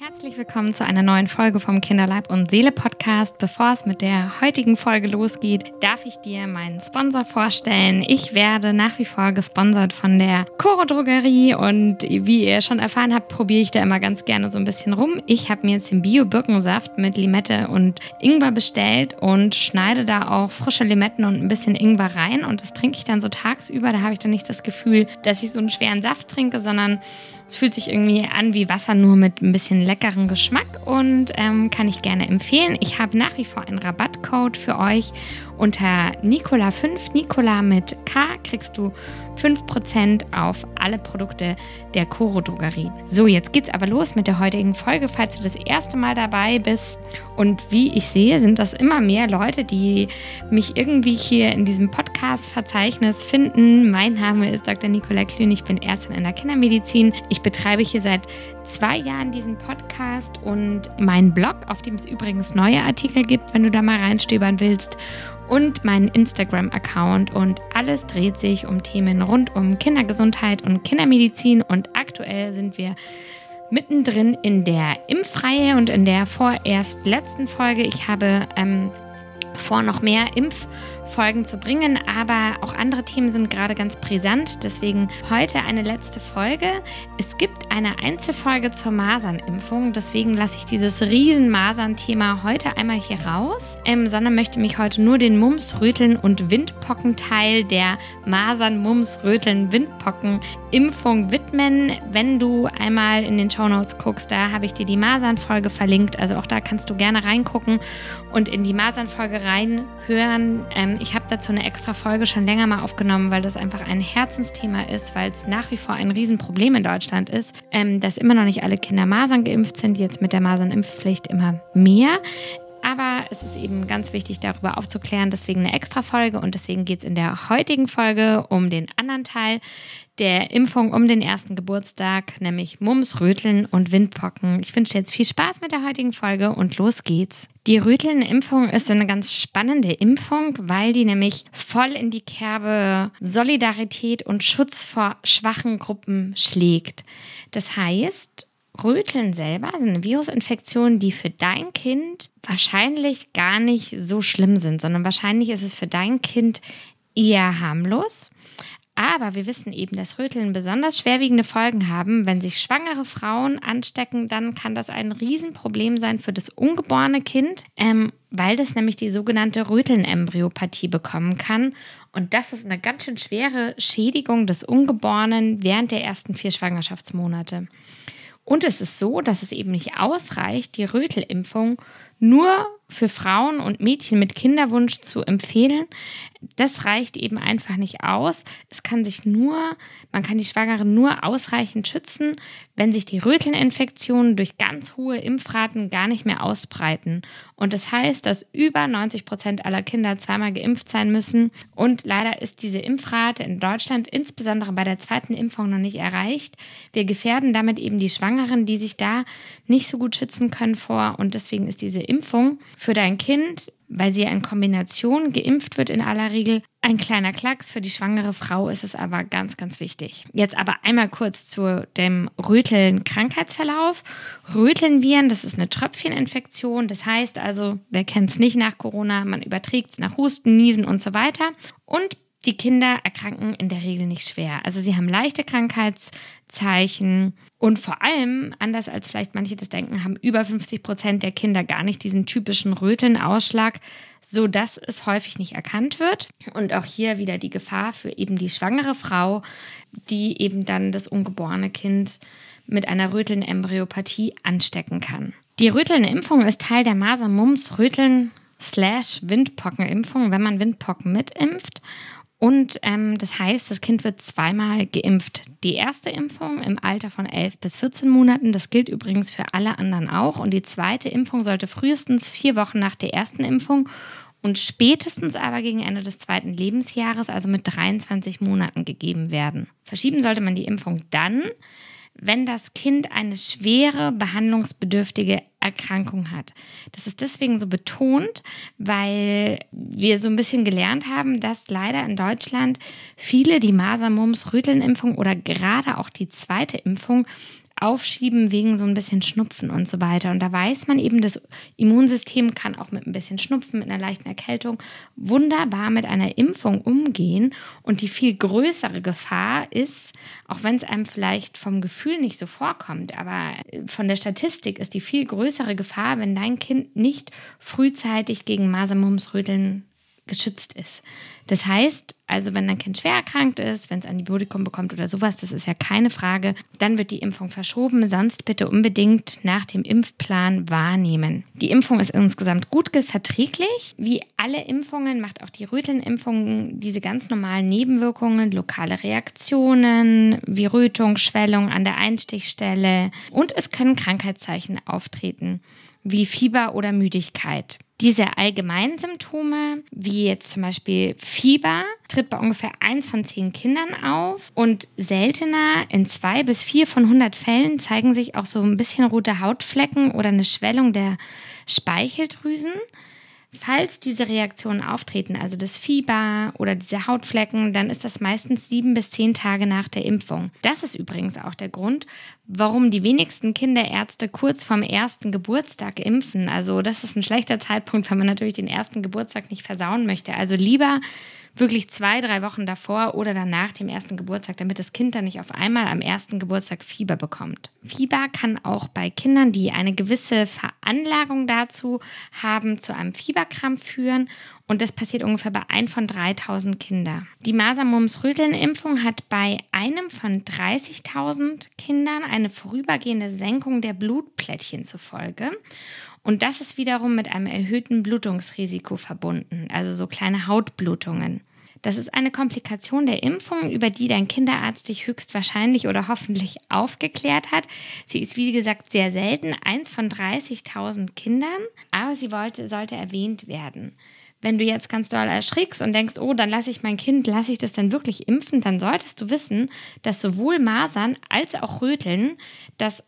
Herzlich willkommen zu einer neuen Folge vom Kinderleib und Seele Podcast. Bevor es mit der heutigen Folge losgeht, darf ich dir meinen Sponsor vorstellen. Ich werde nach wie vor gesponsert von der Coro Drogerie und wie ihr schon erfahren habt, probiere ich da immer ganz gerne so ein bisschen rum. Ich habe mir jetzt den Bio-Birkensaft mit Limette und Ingwer bestellt und schneide da auch frische Limetten und ein bisschen Ingwer rein und das trinke ich dann so tagsüber. Da habe ich dann nicht das Gefühl, dass ich so einen schweren Saft trinke, sondern es fühlt sich irgendwie an wie Wasser, nur mit ein bisschen leckeren Geschmack und ähm, kann ich gerne empfehlen. Ich habe nach wie vor einen Rabattcode für euch unter Nicola5, Nicola mit K, kriegst du 5% auf alle Produkte der Coro Drogerie. So, jetzt geht's aber los mit der heutigen Folge, falls du das erste Mal dabei bist. Und wie ich sehe, sind das immer mehr Leute, die mich irgendwie hier in diesem Podcast-Verzeichnis finden. Mein Name ist Dr. Nicola Klün, ich bin Ärztin in der Kindermedizin. Ich betreibe hier seit zwei Jahren diesen Podcast und meinen Blog, auf dem es übrigens neue Artikel gibt, wenn du da mal reinstöbern willst und meinen Instagram-Account. Und alles dreht sich um Themen rund um Kindergesundheit und Kindermedizin. Und aktuell sind wir mittendrin in der Impfreihe und in der vorerst letzten Folge. Ich habe ähm, vor, noch mehr Impf- Folgen zu bringen, aber auch andere Themen sind gerade ganz brisant. Deswegen heute eine letzte Folge. Es gibt eine Einzelfolge zur Masernimpfung, deswegen lasse ich dieses riesen Masern-Thema heute einmal hier raus, ähm, sondern möchte mich heute nur den Mumps, Röteln und Windpocken-Teil der Masern, Mumps, Röteln, Windpocken-Impfung widmen. Wenn du einmal in den Show Notes guckst, da habe ich dir die Masern-Folge verlinkt. Also auch da kannst du gerne reingucken und in die Masern-Folge reinhören. Ähm, ich habe dazu eine extra Folge schon länger mal aufgenommen, weil das einfach ein Herzensthema ist, weil es nach wie vor ein Riesenproblem in Deutschland ist, ähm, dass immer noch nicht alle Kinder Masern geimpft sind, jetzt mit der Masernimpfpflicht immer mehr. Aber es ist eben ganz wichtig, darüber aufzuklären. Deswegen eine extra Folge und deswegen geht es in der heutigen Folge um den anderen Teil der Impfung um den ersten Geburtstag, nämlich Mumps, Röteln und Windpocken. Ich wünsche jetzt viel Spaß mit der heutigen Folge und los geht's. Die Röteln-Impfung ist eine ganz spannende Impfung, weil die nämlich voll in die Kerbe Solidarität und Schutz vor schwachen Gruppen schlägt. Das heißt, Röteln selber sind eine Virusinfektion, die für dein Kind wahrscheinlich gar nicht so schlimm sind, sondern wahrscheinlich ist es für dein Kind eher harmlos. Aber wir wissen eben, dass Röteln besonders schwerwiegende Folgen haben. Wenn sich schwangere Frauen anstecken, dann kann das ein Riesenproblem sein für das ungeborene Kind, ähm, weil das nämlich die sogenannte Rötelnembryopathie bekommen kann. Und das ist eine ganz schön schwere Schädigung des Ungeborenen während der ersten vier Schwangerschaftsmonate. Und es ist so, dass es eben nicht ausreicht, die Rötelimpfung nur für Frauen und Mädchen mit Kinderwunsch zu empfehlen. Das reicht eben einfach nicht aus. Es kann sich nur, man kann die Schwangeren nur ausreichend schützen, wenn sich die Rötelninfektionen durch ganz hohe Impfraten gar nicht mehr ausbreiten. Und das heißt, dass über 90 Prozent aller Kinder zweimal geimpft sein müssen. Und leider ist diese Impfrate in Deutschland insbesondere bei der zweiten Impfung noch nicht erreicht. Wir gefährden damit eben die Schwangeren, die sich da nicht so gut schützen können vor. Und deswegen ist diese Impfung für dein Kind, weil sie in Kombination geimpft wird in aller Regel, ein kleiner Klacks. Für die schwangere Frau ist es aber ganz, ganz wichtig. Jetzt aber einmal kurz zu dem Röteln-Krankheitsverlauf. Rötelnviren, das ist eine Tröpfcheninfektion. Das heißt also, wer kennt es nicht nach Corona, man überträgt es nach Husten, Niesen und so weiter. Und die Kinder erkranken in der Regel nicht schwer. Also sie haben leichte Krankheitszeichen und vor allem, anders als vielleicht manche das denken, haben über 50 Prozent der Kinder gar nicht diesen typischen Rötelnausschlag, sodass es häufig nicht erkannt wird. Und auch hier wieder die Gefahr für eben die schwangere Frau, die eben dann das ungeborene Kind mit einer Rötelnembryopathie anstecken kann. Die Rötelnimpfung ist Teil der Masern-Mumps-Röteln slash Windpockenimpfung, wenn man Windpocken mitimpft. Und ähm, das heißt, das Kind wird zweimal geimpft. Die erste Impfung im Alter von 11 bis 14 Monaten, das gilt übrigens für alle anderen auch. Und die zweite Impfung sollte frühestens vier Wochen nach der ersten Impfung und spätestens aber gegen Ende des zweiten Lebensjahres, also mit 23 Monaten, gegeben werden. Verschieben sollte man die Impfung dann, wenn das Kind eine schwere behandlungsbedürftige Erkrankung hat. Das ist deswegen so betont, weil wir so ein bisschen gelernt haben, dass leider in Deutschland viele die Masern, Mumps, Rötelnimpfung oder gerade auch die zweite Impfung aufschieben wegen so ein bisschen Schnupfen und so weiter. Und da weiß man eben, das Immunsystem kann auch mit ein bisschen Schnupfen, mit einer leichten Erkältung wunderbar mit einer Impfung umgehen. Und die viel größere Gefahr ist, auch wenn es einem vielleicht vom Gefühl nicht so vorkommt, aber von der Statistik ist die viel größere Gefahr, wenn dein Kind nicht frühzeitig gegen Masern, geschützt ist. Das heißt, also wenn dein Kind schwer erkrankt ist, wenn es Antibiotikum bekommt oder sowas, das ist ja keine Frage, dann wird die Impfung verschoben. Sonst bitte unbedingt nach dem Impfplan wahrnehmen. Die Impfung ist insgesamt gut verträglich. Wie alle Impfungen macht auch die Rötelnimpfung diese ganz normalen Nebenwirkungen, lokale Reaktionen wie Rötung, Schwellung an der Einstichstelle und es können Krankheitszeichen auftreten wie Fieber oder Müdigkeit. Diese allgemeinen Symptome, wie jetzt zum Beispiel Fieber, tritt bei ungefähr 1 von 10 Kindern auf und seltener in 2 bis 4 von 100 Fällen zeigen sich auch so ein bisschen rote Hautflecken oder eine Schwellung der Speicheldrüsen. Falls diese Reaktionen auftreten, also das Fieber oder diese Hautflecken, dann ist das meistens sieben bis zehn Tage nach der Impfung. Das ist übrigens auch der Grund, warum die wenigsten Kinderärzte kurz vorm ersten Geburtstag impfen. Also das ist ein schlechter Zeitpunkt, weil man natürlich den ersten Geburtstag nicht versauen möchte. Also lieber wirklich zwei, drei Wochen davor oder danach dem ersten Geburtstag, damit das Kind dann nicht auf einmal am ersten Geburtstag Fieber bekommt. Fieber kann auch bei Kindern, die eine gewisse Veranlagung dazu haben, zu einem Fieberkrampf führen. Und das passiert ungefähr bei 1 von 3000 Kindern. Die Masern-Mumps-Röteln-Impfung hat bei einem von 30.000 Kindern eine vorübergehende Senkung der Blutplättchen zur Folge. Und das ist wiederum mit einem erhöhten Blutungsrisiko verbunden, also so kleine Hautblutungen. Das ist eine Komplikation der Impfung, über die dein Kinderarzt dich höchstwahrscheinlich oder hoffentlich aufgeklärt hat. Sie ist, wie gesagt, sehr selten, eins von 30.000 Kindern, aber sie wollte, sollte erwähnt werden. Wenn du jetzt ganz doll erschrickst und denkst, oh, dann lasse ich mein Kind, lasse ich das denn wirklich impfen, dann solltest du wissen, dass sowohl Masern als auch Röteln das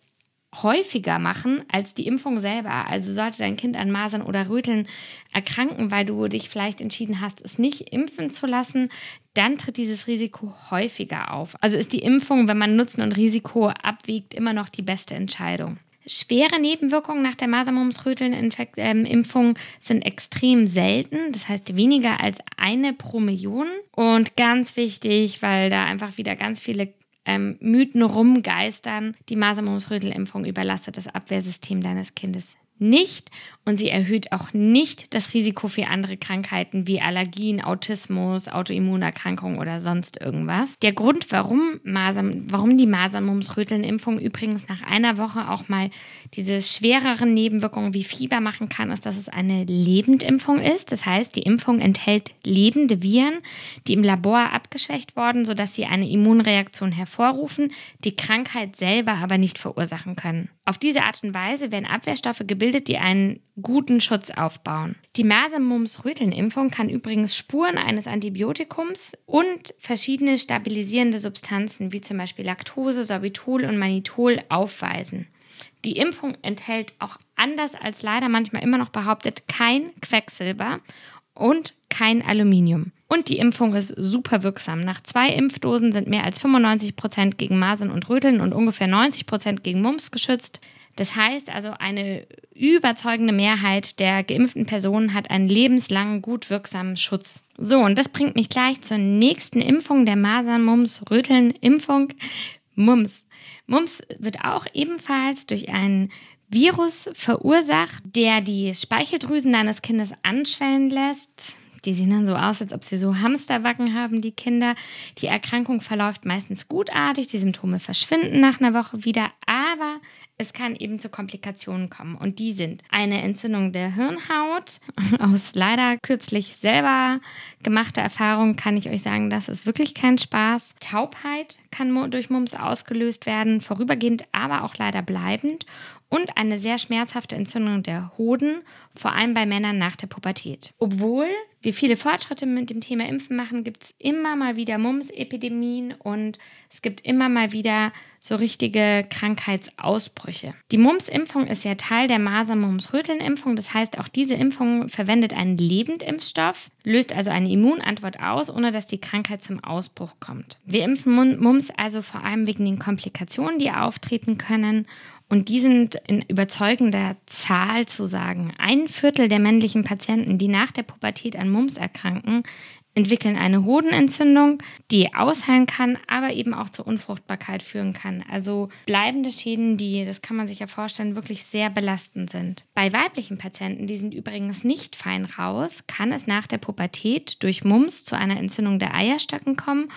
häufiger machen als die Impfung selber. Also sollte dein Kind an Masern oder Röteln erkranken, weil du dich vielleicht entschieden hast, es nicht impfen zu lassen, dann tritt dieses Risiko häufiger auf. Also ist die Impfung, wenn man Nutzen und Risiko abwiegt, immer noch die beste Entscheidung. Schwere Nebenwirkungen nach der Masern-Mumps-Röteln-Impfung ähm, sind extrem selten, das heißt weniger als eine pro Million. Und ganz wichtig, weil da einfach wieder ganz viele ähm, Mythen rumgeistern, die Masern-Mumps-Röteln-Impfung überlastet das Abwehrsystem deines Kindes nicht und sie erhöht auch nicht das Risiko für andere Krankheiten wie Allergien, Autismus, Autoimmunerkrankungen oder sonst irgendwas. Der Grund, warum, Masern, warum die Masern-Mumps-Röteln-Impfung übrigens nach einer Woche auch mal diese schwereren Nebenwirkungen wie Fieber machen kann, ist, dass es eine Lebendimpfung ist. Das heißt, die Impfung enthält lebende Viren, die im Labor abgeschwächt wurden, sodass sie eine Immunreaktion hervorrufen, die Krankheit selber aber nicht verursachen können. Auf diese Art und Weise werden Abwehrstoffe gebildet, die einen guten Schutz aufbauen. Die Masern-Mumps-Röteln-Impfung kann übrigens Spuren eines Antibiotikums und verschiedene stabilisierende Substanzen wie zum Beispiel Laktose, Sorbitol und Manitol aufweisen. Die Impfung enthält auch anders als leider manchmal immer noch behauptet kein Quecksilber und kein Aluminium. Und die Impfung ist super wirksam. Nach zwei Impfdosen sind mehr als 95 Prozent gegen Masern und Röteln und ungefähr 90 Prozent gegen Mumps geschützt. Das heißt also, eine überzeugende Mehrheit der geimpften Personen hat einen lebenslangen, gut wirksamen Schutz. So, und das bringt mich gleich zur nächsten Impfung der Masern, Mumps, Röteln, Impfung. Mumps. Mumps wird auch ebenfalls durch einen Virus verursacht, der die Speicheldrüsen deines Kindes anschwellen lässt. Die sehen dann so aus, als ob sie so Hamsterwacken haben, die Kinder. Die Erkrankung verläuft meistens gutartig, die Symptome verschwinden nach einer Woche wieder, aber es kann eben zu Komplikationen kommen. Und die sind eine Entzündung der Hirnhaut. Aus leider kürzlich selber gemachter Erfahrung kann ich euch sagen, das ist wirklich kein Spaß. Taubheit kann durch Mumps ausgelöst werden, vorübergehend, aber auch leider bleibend. Und eine sehr schmerzhafte Entzündung der Hoden, vor allem bei Männern nach der Pubertät. Obwohl wir viele Fortschritte mit dem Thema Impfen machen, gibt es immer mal wieder Mumps-Epidemien und es gibt immer mal wieder so richtige Krankheitsausbrüche. Die Mumps-Impfung ist ja Teil der Masern-Mumps-Röteln-Impfung. Das heißt, auch diese Impfung verwendet einen Lebendimpfstoff, löst also eine Immunantwort aus, ohne dass die Krankheit zum Ausbruch kommt. Wir impfen Mumps also vor allem wegen den Komplikationen, die auftreten können und die sind in überzeugender Zahl zu sagen. Ein Viertel der männlichen Patienten, die nach der Pubertät an Mumps erkranken, entwickeln eine Hodenentzündung, die ausheilen kann, aber eben auch zur Unfruchtbarkeit führen kann. Also bleibende Schäden, die, das kann man sich ja vorstellen, wirklich sehr belastend sind. Bei weiblichen Patienten, die sind übrigens nicht fein raus, kann es nach der Pubertät durch Mumps zu einer Entzündung der Eierstöcken kommen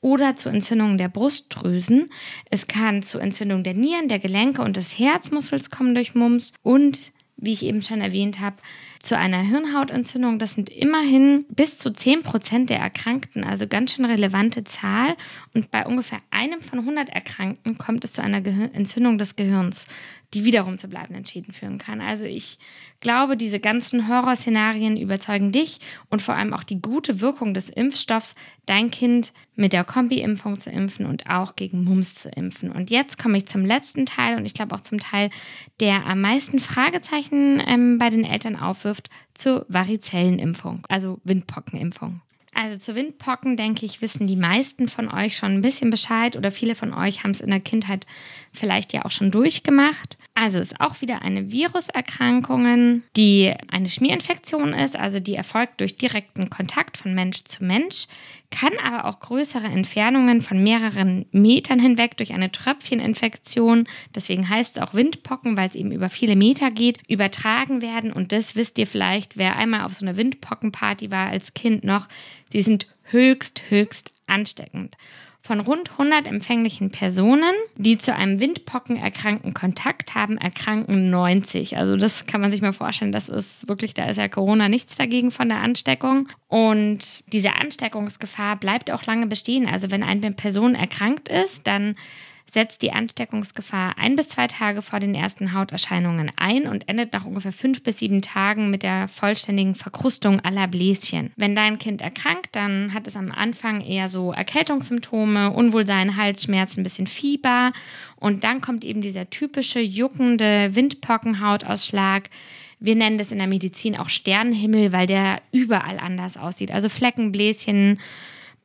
oder zu Entzündungen der Brustdrüsen. Es kann zu Entzündung der Nieren, der Gelenke und des Herzmuskels kommen durch Mumps und wie ich eben schon erwähnt habe, zu einer Hirnhautentzündung. Das sind immerhin bis zu 10 Prozent der Erkrankten, also ganz schön relevante Zahl. Und bei ungefähr einem von 100 Erkrankten kommt es zu einer Gehir Entzündung des Gehirns die wiederum zu bleibenden Schäden führen kann. Also ich glaube, diese ganzen Horrorszenarien überzeugen dich und vor allem auch die gute Wirkung des Impfstoffs, dein Kind mit der Kombi-Impfung zu impfen und auch gegen Mumps zu impfen. Und jetzt komme ich zum letzten Teil und ich glaube auch zum Teil, der am meisten Fragezeichen ähm, bei den Eltern aufwirft, zur Varizellenimpfung, also Windpockenimpfung. Also zu Windpocken, denke ich, wissen die meisten von euch schon ein bisschen Bescheid oder viele von euch haben es in der Kindheit vielleicht ja auch schon durchgemacht. Also ist auch wieder eine Viruserkrankung, die eine Schmierinfektion ist, also die erfolgt durch direkten Kontakt von Mensch zu Mensch, kann aber auch größere Entfernungen von mehreren Metern hinweg durch eine Tröpfcheninfektion, deswegen heißt es auch Windpocken, weil es eben über viele Meter geht, übertragen werden. Und das wisst ihr vielleicht, wer einmal auf so einer Windpockenparty war als Kind noch, sie sind höchst, höchst ansteckend. Von rund 100 empfänglichen Personen, die zu einem Windpockenerkrankten Kontakt haben, erkranken 90. Also das kann man sich mal vorstellen, das ist wirklich, da ist ja Corona nichts dagegen von der Ansteckung. Und diese Ansteckungsgefahr bleibt auch lange bestehen. Also wenn eine Person erkrankt ist, dann setzt die Ansteckungsgefahr ein bis zwei Tage vor den ersten Hauterscheinungen ein und endet nach ungefähr fünf bis sieben Tagen mit der vollständigen Verkrustung aller Bläschen. Wenn dein Kind erkrankt, dann hat es am Anfang eher so Erkältungssymptome, Unwohlsein, Halsschmerzen, ein bisschen Fieber und dann kommt eben dieser typische juckende Windpockenhautausschlag. Wir nennen das in der Medizin auch Sternenhimmel, weil der überall anders aussieht. Also Flecken, Bläschen,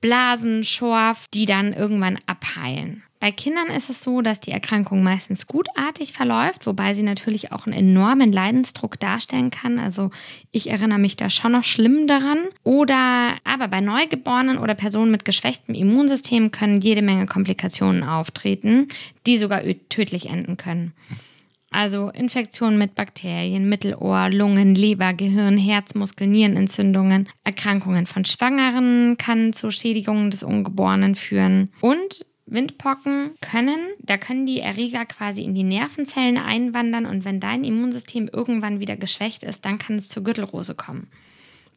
Blasen, Schorf, die dann irgendwann abheilen. Bei Kindern ist es so, dass die Erkrankung meistens gutartig verläuft, wobei sie natürlich auch einen enormen Leidensdruck darstellen kann. Also ich erinnere mich da schon noch schlimm daran. Oder aber bei Neugeborenen oder Personen mit geschwächtem Immunsystem können jede Menge Komplikationen auftreten, die sogar tödlich enden können. Also Infektionen mit Bakterien, Mittelohr, Lungen, Leber, Gehirn, Herzmuskel, Nierenentzündungen, Erkrankungen von Schwangeren kann zu Schädigungen des Ungeborenen führen und Windpocken können, da können die Erreger quasi in die Nervenzellen einwandern und wenn dein Immunsystem irgendwann wieder geschwächt ist, dann kann es zur Gürtelrose kommen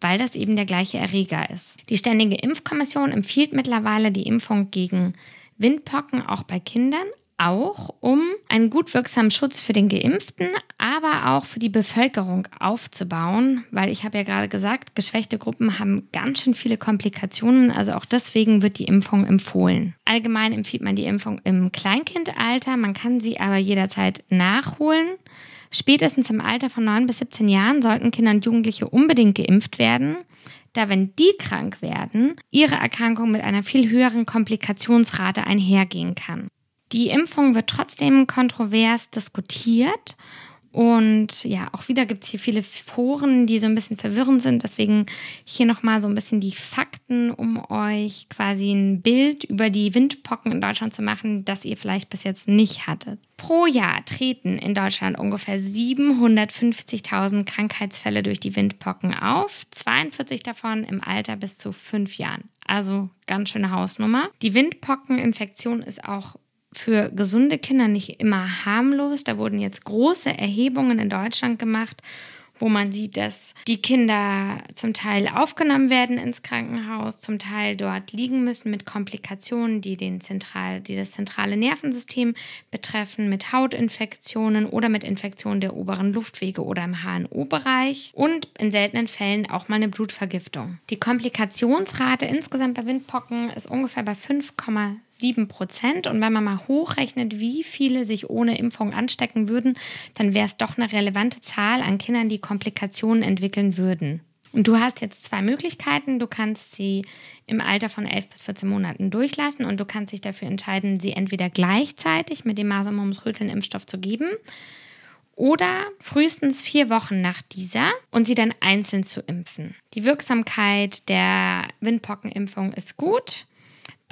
weil das eben der gleiche Erreger ist. Die Ständige Impfkommission empfiehlt mittlerweile die Impfung gegen Windpocken auch bei Kindern, auch, um einen gut wirksamen Schutz für den Geimpften, aber auch für die Bevölkerung aufzubauen, weil ich habe ja gerade gesagt, geschwächte Gruppen haben ganz schön viele Komplikationen, also auch deswegen wird die Impfung empfohlen. Allgemein empfiehlt man die Impfung im Kleinkindalter, man kann sie aber jederzeit nachholen. Spätestens im Alter von 9 bis 17 Jahren sollten Kinder und Jugendliche unbedingt geimpft werden da wenn die krank werden, ihre Erkrankung mit einer viel höheren Komplikationsrate einhergehen kann. Die Impfung wird trotzdem kontrovers diskutiert. Und ja, auch wieder gibt es hier viele Foren, die so ein bisschen verwirrend sind. Deswegen hier nochmal so ein bisschen die Fakten, um euch quasi ein Bild über die Windpocken in Deutschland zu machen, das ihr vielleicht bis jetzt nicht hattet. Pro Jahr treten in Deutschland ungefähr 750.000 Krankheitsfälle durch die Windpocken auf, 42 davon im Alter bis zu fünf Jahren. Also ganz schöne Hausnummer. Die Windpockeninfektion ist auch für gesunde Kinder nicht immer harmlos. Da wurden jetzt große Erhebungen in Deutschland gemacht wo man sieht, dass die Kinder zum Teil aufgenommen werden ins Krankenhaus, zum Teil dort liegen müssen mit Komplikationen, die, den Zentral, die das zentrale Nervensystem betreffen, mit Hautinfektionen oder mit Infektionen der oberen Luftwege oder im HNO-Bereich und in seltenen Fällen auch mal eine Blutvergiftung. Die Komplikationsrate insgesamt bei Windpocken ist ungefähr bei 5,7 7 Prozent. Und wenn man mal hochrechnet, wie viele sich ohne Impfung anstecken würden, dann wäre es doch eine relevante Zahl an Kindern, die Komplikationen entwickeln würden. Und du hast jetzt zwei Möglichkeiten. Du kannst sie im Alter von 11 bis 14 Monaten durchlassen und du kannst dich dafür entscheiden, sie entweder gleichzeitig mit dem Masern-Mumps-Röteln-Impfstoff zu geben oder frühestens vier Wochen nach dieser und sie dann einzeln zu impfen. Die Wirksamkeit der Windpockenimpfung ist gut.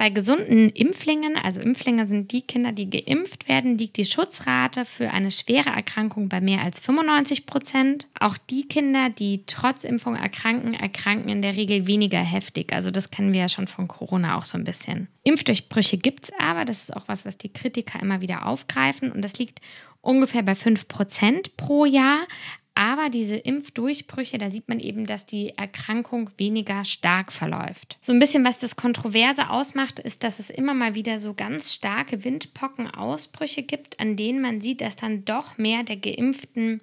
Bei gesunden Impflingen, also Impflinge sind die Kinder, die geimpft werden, liegt die Schutzrate für eine schwere Erkrankung bei mehr als 95 Prozent. Auch die Kinder, die trotz Impfung erkranken, erkranken in der Regel weniger heftig. Also das kennen wir ja schon von Corona auch so ein bisschen. Impfdurchbrüche gibt es aber, das ist auch was, was die Kritiker immer wieder aufgreifen und das liegt ungefähr bei 5 Prozent pro Jahr. Aber diese Impfdurchbrüche, da sieht man eben, dass die Erkrankung weniger stark verläuft. So ein bisschen, was das Kontroverse ausmacht, ist, dass es immer mal wieder so ganz starke Windpockenausbrüche gibt, an denen man sieht, dass dann doch mehr der Geimpften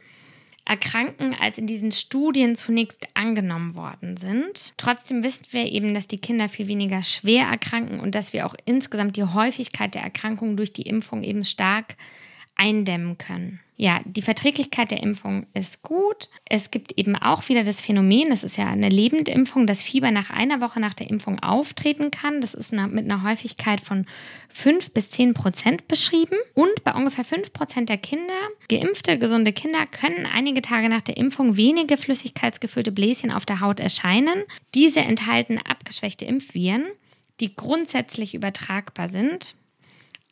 erkranken, als in diesen Studien zunächst angenommen worden sind. Trotzdem wissen wir eben, dass die Kinder viel weniger schwer erkranken und dass wir auch insgesamt die Häufigkeit der Erkrankung durch die Impfung eben stark eindämmen können. Ja, die Verträglichkeit der Impfung ist gut. Es gibt eben auch wieder das Phänomen, das ist ja eine Lebendimpfung, dass Fieber nach einer Woche nach der Impfung auftreten kann. Das ist mit einer Häufigkeit von 5 bis 10 Prozent beschrieben. Und bei ungefähr 5 Prozent der Kinder, geimpfte, gesunde Kinder, können einige Tage nach der Impfung wenige flüssigkeitsgefüllte Bläschen auf der Haut erscheinen. Diese enthalten abgeschwächte Impfviren, die grundsätzlich übertragbar sind.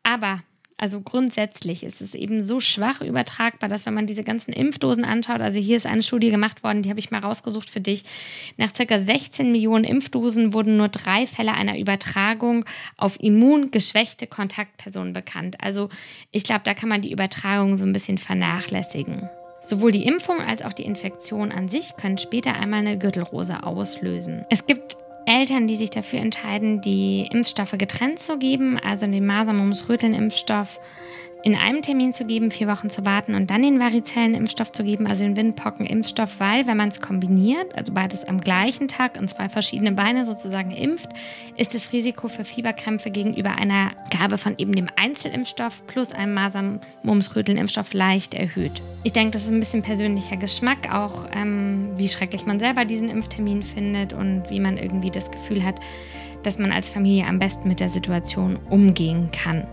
Aber also grundsätzlich ist es eben so schwach übertragbar, dass wenn man diese ganzen Impfdosen anschaut, also hier ist eine Studie gemacht worden, die habe ich mal rausgesucht für dich. Nach circa 16 Millionen Impfdosen wurden nur drei Fälle einer Übertragung auf immungeschwächte Kontaktpersonen bekannt. Also ich glaube, da kann man die Übertragung so ein bisschen vernachlässigen. Sowohl die Impfung als auch die Infektion an sich können später einmal eine Gürtelrose auslösen. Es gibt Eltern, die sich dafür entscheiden, die Impfstoffe getrennt zu geben, also den Masern-Mumps-Röteln-Impfstoff in einem Termin zu geben, vier Wochen zu warten und dann den Varizellen-Impfstoff zu geben, also den Windpocken-Impfstoff, weil wenn man es kombiniert, also beides am gleichen Tag in zwei verschiedene Beine sozusagen impft, ist das Risiko für Fieberkrämpfe gegenüber einer Gabe von eben dem Einzelimpfstoff plus einem Masern-Mumps-Röteln-Impfstoff leicht erhöht. Ich denke, das ist ein bisschen persönlicher Geschmack, auch ähm, wie schrecklich man selber diesen Impftermin findet und wie man irgendwie das Gefühl hat, dass man als Familie am besten mit der Situation umgehen kann.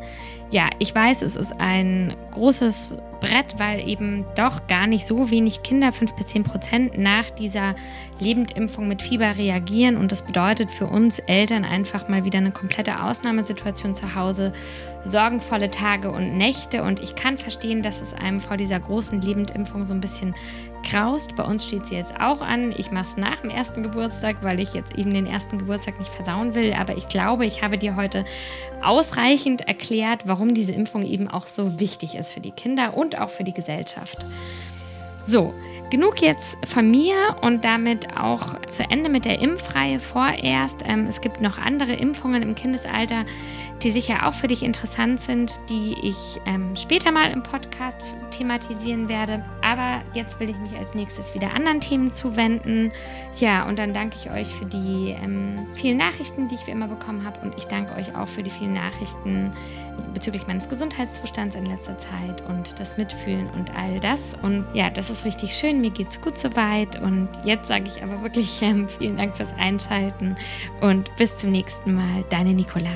Ja, ich weiß, es ist ein großes Brett, weil eben doch gar nicht so wenig Kinder, 5 bis 10 Prozent, nach dieser Lebendimpfung mit Fieber reagieren. Und das bedeutet für uns Eltern einfach mal wieder eine komplette Ausnahmesituation zu Hause, sorgenvolle Tage und Nächte. Und ich kann verstehen, dass es einem vor dieser großen Lebendimpfung so ein bisschen graust. Bei uns steht sie jetzt auch an. Ich mache es nach dem ersten Geburtstag, weil ich jetzt eben den ersten Geburtstag nicht versauen will. Aber ich glaube, ich habe dir heute ausreichend erklärt, warum diese Impfung eben auch so wichtig ist für die Kinder und auch für die Gesellschaft. So, genug jetzt von mir und damit auch zu Ende mit der Impfreihe vorerst. Ähm, es gibt noch andere Impfungen im Kindesalter, die sicher auch für dich interessant sind, die ich ähm, später mal im Podcast thematisieren werde. Aber jetzt will ich mich als nächstes wieder anderen Themen zuwenden. Ja, und dann danke ich euch für die ähm, vielen Nachrichten, die ich wie immer bekommen habe. Und ich danke euch auch für die vielen Nachrichten bezüglich meines Gesundheitszustands in letzter Zeit und das Mitfühlen und all das. Und ja, das ist richtig schön. Mir geht es gut soweit. Und jetzt sage ich aber wirklich vielen Dank fürs Einschalten und bis zum nächsten Mal. Deine Nicola.